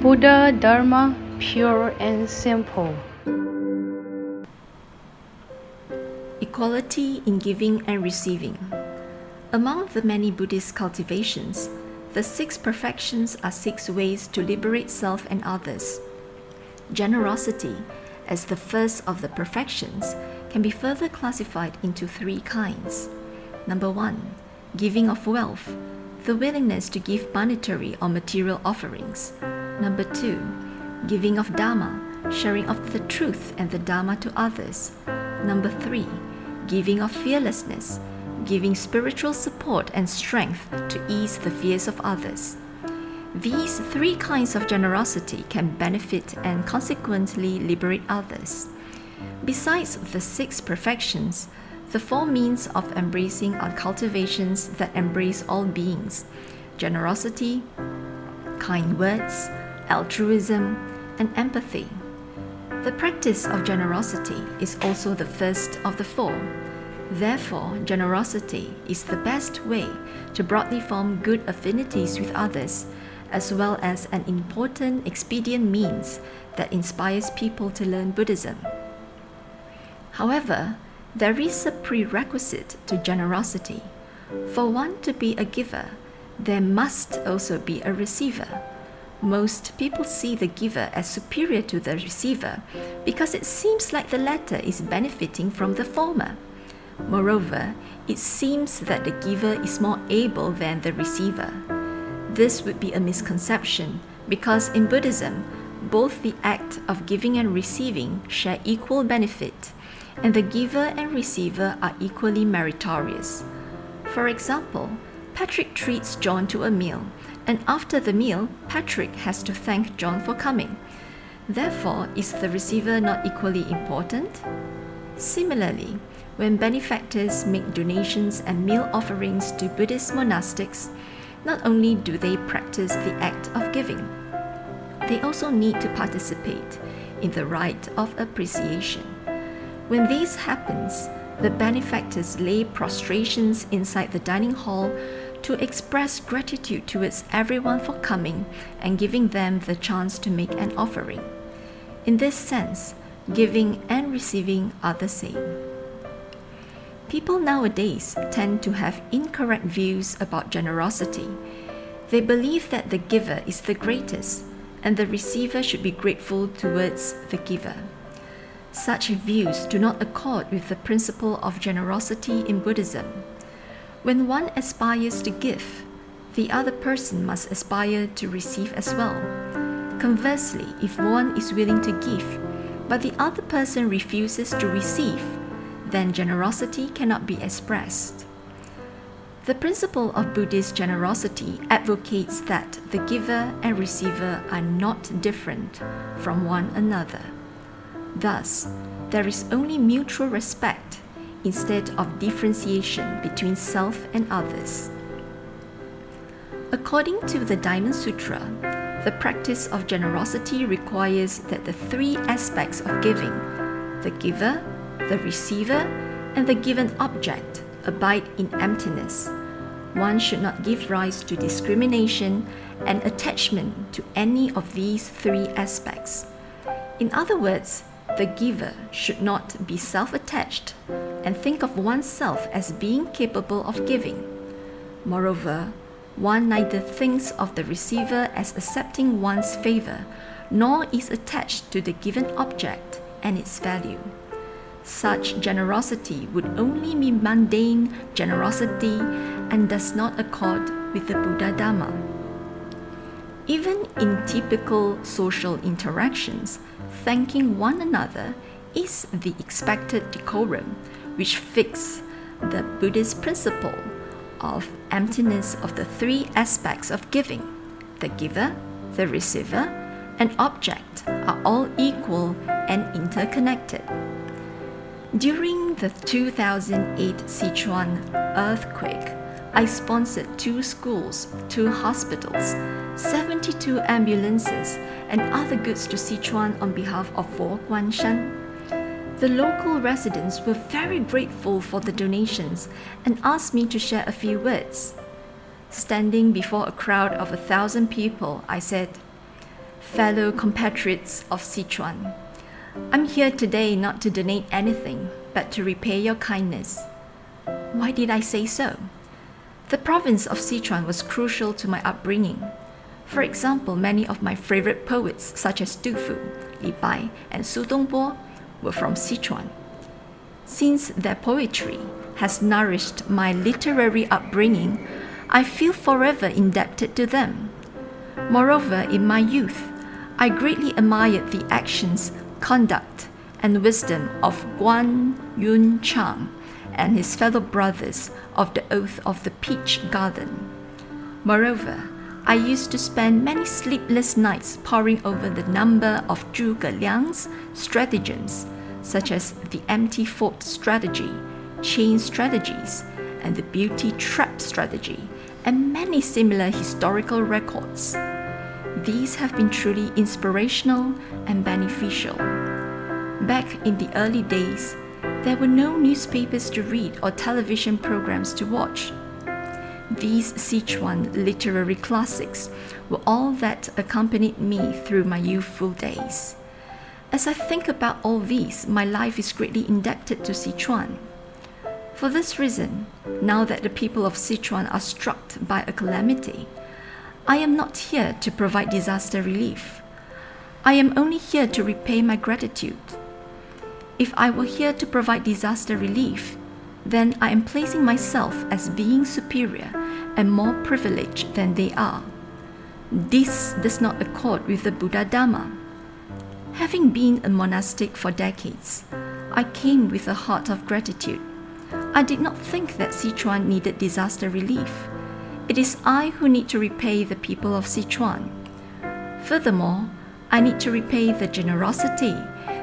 Buddha Dharma pure and simple. Equality in giving and receiving. Among the many Buddhist cultivations, the six perfections are six ways to liberate self and others. Generosity, as the first of the perfections, can be further classified into three kinds. Number one, giving of wealth, the willingness to give monetary or material offerings. Number two, giving of Dharma, sharing of the truth and the Dharma to others. Number three, giving of fearlessness, giving spiritual support and strength to ease the fears of others. These three kinds of generosity can benefit and consequently liberate others. Besides the six perfections, the four means of embracing are cultivations that embrace all beings generosity, kind words, altruism, and empathy. The practice of generosity is also the first of the four. Therefore, generosity is the best way to broadly form good affinities with others, as well as an important expedient means that inspires people to learn Buddhism. However, there is a prerequisite to generosity. For one to be a giver, there must also be a receiver. Most people see the giver as superior to the receiver because it seems like the latter is benefiting from the former. Moreover, it seems that the giver is more able than the receiver. This would be a misconception because in Buddhism, both the act of giving and receiving share equal benefit, and the giver and receiver are equally meritorious. For example, Patrick treats John to a meal and after the meal, Patrick has to thank John for coming. Therefore, is the receiver not equally important? Similarly, when benefactors make donations and meal offerings to Buddhist monastics, not only do they practice the act of giving, they also need to participate in the rite of appreciation. When this happens, the benefactors lay prostrations inside the dining hall to express gratitude towards everyone for coming and giving them the chance to make an offering. In this sense, giving and receiving are the same. People nowadays tend to have incorrect views about generosity. They believe that the giver is the greatest and the receiver should be grateful towards the giver. Such views do not accord with the principle of generosity in Buddhism. When one aspires to give, the other person must aspire to receive as well. Conversely, if one is willing to give, but the other person refuses to receive, then generosity cannot be expressed. The principle of Buddhist generosity advocates that the giver and receiver are not different from one another. Thus, there is only mutual respect instead of differentiation between self and others. According to the Diamond Sutra, the practice of generosity requires that the three aspects of giving the giver, the receiver, and the given object abide in emptiness. One should not give rise to discrimination and attachment to any of these three aspects. In other words, the giver should not be self attached and think of oneself as being capable of giving. Moreover, one neither thinks of the receiver as accepting one's favor, nor is attached to the given object and its value. Such generosity would only be mundane generosity and does not accord with the Buddha Dharma. Even in typical social interactions, thanking one another is the expected decorum, which fix the Buddhist principle of emptiness of the three aspects of giving the giver, the receiver, and object are all equal and interconnected. During the 2008 Sichuan earthquake, I sponsored two schools, two hospitals, 72 ambulances, and other goods to Sichuan on behalf of Fo Guang Shan. The local residents were very grateful for the donations and asked me to share a few words. Standing before a crowd of a thousand people, I said, fellow compatriots of Sichuan. I'm here today not to donate anything, but to repay your kindness. Why did I say so? The province of Sichuan was crucial to my upbringing. For example, many of my favorite poets, such as Du Fu, Li Bai, and Su Dongpo, were from Sichuan. Since their poetry has nourished my literary upbringing, I feel forever indebted to them. Moreover, in my youth, I greatly admired the actions, conduct, and wisdom of Guan Yun Chang and his fellow brothers of the Oath of the Peach Garden. Moreover, I used to spend many sleepless nights poring over the number of Zhuge Liang's stratagems, such as the empty fort strategy, chain strategies, and the beauty trap strategy, and many similar historical records. These have been truly inspirational and beneficial. Back in the early days, there were no newspapers to read or television programs to watch. These Sichuan literary classics were all that accompanied me through my youthful days. As I think about all these, my life is greatly indebted to Sichuan. For this reason, now that the people of Sichuan are struck by a calamity, I am not here to provide disaster relief. I am only here to repay my gratitude. If I were here to provide disaster relief, then I am placing myself as being superior and more privileged than they are. This does not accord with the Buddha Dharma. Having been a monastic for decades, I came with a heart of gratitude. I did not think that Sichuan needed disaster relief. It is I who need to repay the people of Sichuan. Furthermore, I need to repay the generosity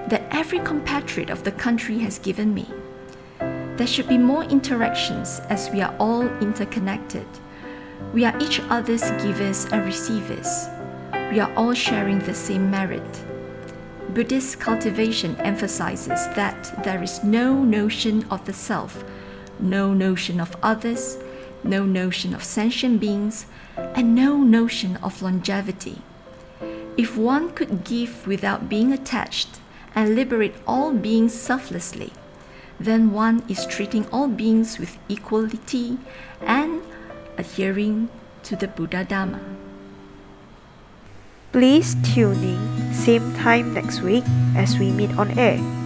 that every compatriot of the country has given me. There should be more interactions as we are all interconnected. We are each other's givers and receivers. We are all sharing the same merit. Buddhist cultivation emphasizes that there is no notion of the self, no notion of others, no notion of sentient beings, and no notion of longevity. If one could give without being attached, and liberate all beings selflessly, then one is treating all beings with equality and adhering to the Buddha Dharma. Please tune in same time next week as we meet on air.